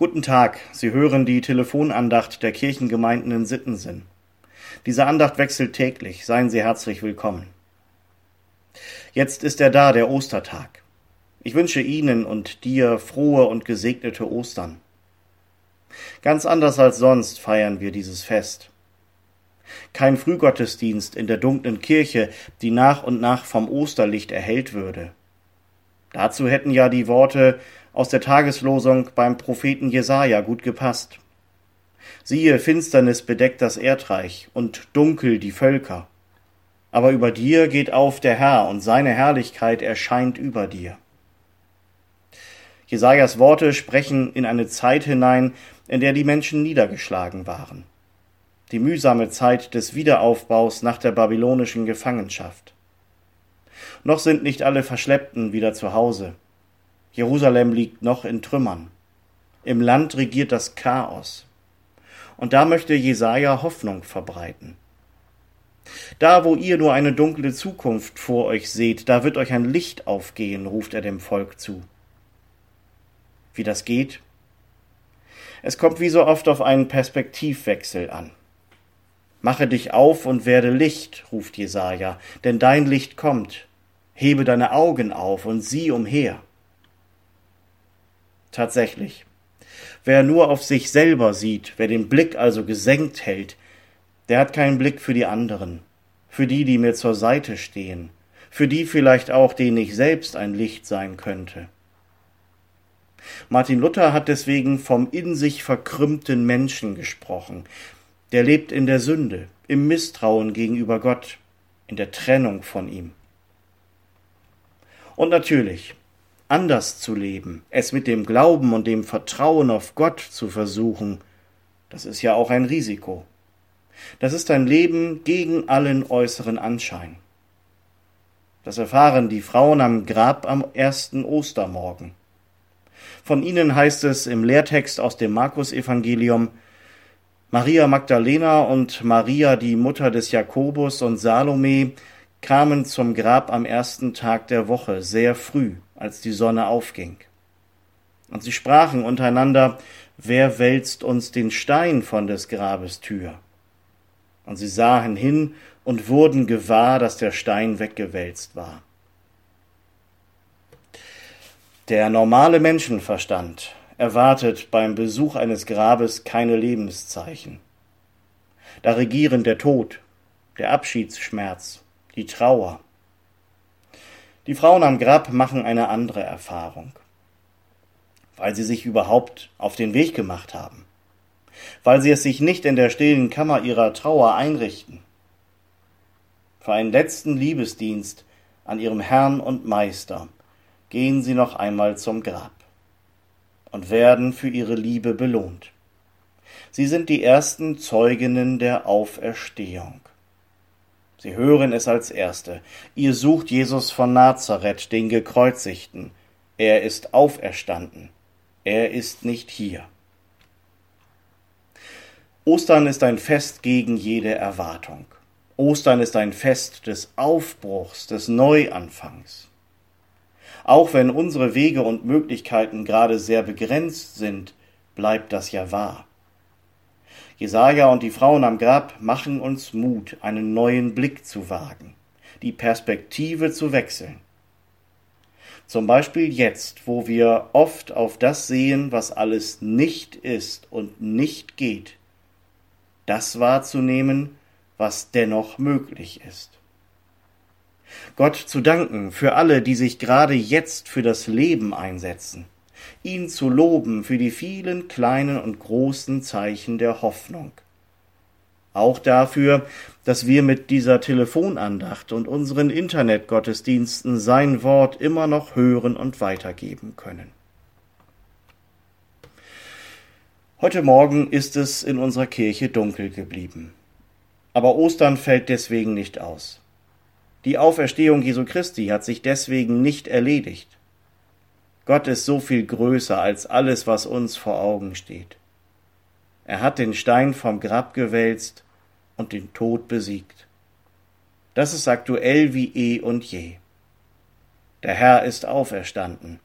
Guten Tag, Sie hören die Telefonandacht der Kirchengemeinden in Sittensinn. Diese Andacht wechselt täglich, seien Sie herzlich willkommen. Jetzt ist er da, der Ostertag. Ich wünsche Ihnen und dir frohe und gesegnete Ostern. Ganz anders als sonst feiern wir dieses Fest. Kein Frühgottesdienst in der dunklen Kirche, die nach und nach vom Osterlicht erhellt würde. Dazu hätten ja die Worte aus der Tageslosung beim Propheten Jesaja gut gepasst. Siehe, Finsternis bedeckt das Erdreich und dunkel die Völker. Aber über dir geht auf der Herr und seine Herrlichkeit erscheint über dir. Jesajas Worte sprechen in eine Zeit hinein, in der die Menschen niedergeschlagen waren. Die mühsame Zeit des Wiederaufbaus nach der babylonischen Gefangenschaft. Noch sind nicht alle Verschleppten wieder zu Hause. Jerusalem liegt noch in Trümmern. Im Land regiert das Chaos. Und da möchte Jesaja Hoffnung verbreiten. Da, wo ihr nur eine dunkle Zukunft vor euch seht, da wird euch ein Licht aufgehen, ruft er dem Volk zu. Wie das geht? Es kommt wie so oft auf einen Perspektivwechsel an. Mache dich auf und werde Licht, ruft Jesaja, denn dein Licht kommt. Hebe deine Augen auf und sieh umher. Tatsächlich. Wer nur auf sich selber sieht, wer den Blick also gesenkt hält, der hat keinen Blick für die anderen, für die, die mir zur Seite stehen, für die vielleicht auch, denen ich selbst ein Licht sein könnte. Martin Luther hat deswegen vom in sich verkrümmten Menschen gesprochen. Der lebt in der Sünde, im Misstrauen gegenüber Gott, in der Trennung von ihm. Und natürlich, anders zu leben, es mit dem Glauben und dem Vertrauen auf Gott zu versuchen, das ist ja auch ein Risiko. Das ist ein Leben gegen allen äußeren Anschein. Das erfahren die Frauen am Grab am ersten Ostermorgen. Von ihnen heißt es im Lehrtext aus dem Markus-Evangelium, Maria Magdalena und Maria, die Mutter des Jakobus und Salome, kamen zum Grab am ersten Tag der Woche sehr früh als die Sonne aufging. Und sie sprachen untereinander, wer wälzt uns den Stein von des Grabes Tür? Und sie sahen hin und wurden gewahr, dass der Stein weggewälzt war. Der normale Menschenverstand erwartet beim Besuch eines Grabes keine Lebenszeichen. Da regieren der Tod, der Abschiedsschmerz, die Trauer, die Frauen am Grab machen eine andere Erfahrung, weil sie sich überhaupt auf den Weg gemacht haben, weil sie es sich nicht in der stillen Kammer ihrer Trauer einrichten. Für einen letzten Liebesdienst an ihrem Herrn und Meister gehen sie noch einmal zum Grab und werden für ihre Liebe belohnt. Sie sind die ersten Zeuginnen der Auferstehung. Sie hören es als Erste. Ihr sucht Jesus von Nazareth, den Gekreuzigten. Er ist auferstanden. Er ist nicht hier. Ostern ist ein Fest gegen jede Erwartung. Ostern ist ein Fest des Aufbruchs, des Neuanfangs. Auch wenn unsere Wege und Möglichkeiten gerade sehr begrenzt sind, bleibt das ja wahr. Jesaja und die Frauen am Grab machen uns Mut, einen neuen Blick zu wagen, die Perspektive zu wechseln. Zum Beispiel jetzt, wo wir oft auf das sehen, was alles nicht ist und nicht geht, das wahrzunehmen, was dennoch möglich ist. Gott zu danken für alle, die sich gerade jetzt für das Leben einsetzen ihn zu loben für die vielen kleinen und großen Zeichen der Hoffnung. Auch dafür, dass wir mit dieser Telefonandacht und unseren Internetgottesdiensten sein Wort immer noch hören und weitergeben können. Heute Morgen ist es in unserer Kirche dunkel geblieben. Aber Ostern fällt deswegen nicht aus. Die Auferstehung Jesu Christi hat sich deswegen nicht erledigt. Gott ist so viel größer als alles, was uns vor Augen steht. Er hat den Stein vom Grab gewälzt und den Tod besiegt. Das ist aktuell wie eh und je. Der Herr ist auferstanden.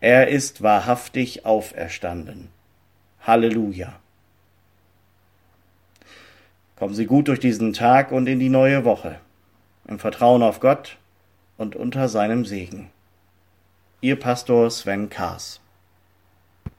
Er ist wahrhaftig auferstanden. Halleluja. Kommen Sie gut durch diesen Tag und in die neue Woche, im Vertrauen auf Gott und unter seinem Segen. Ihr Pastor Sven Kaas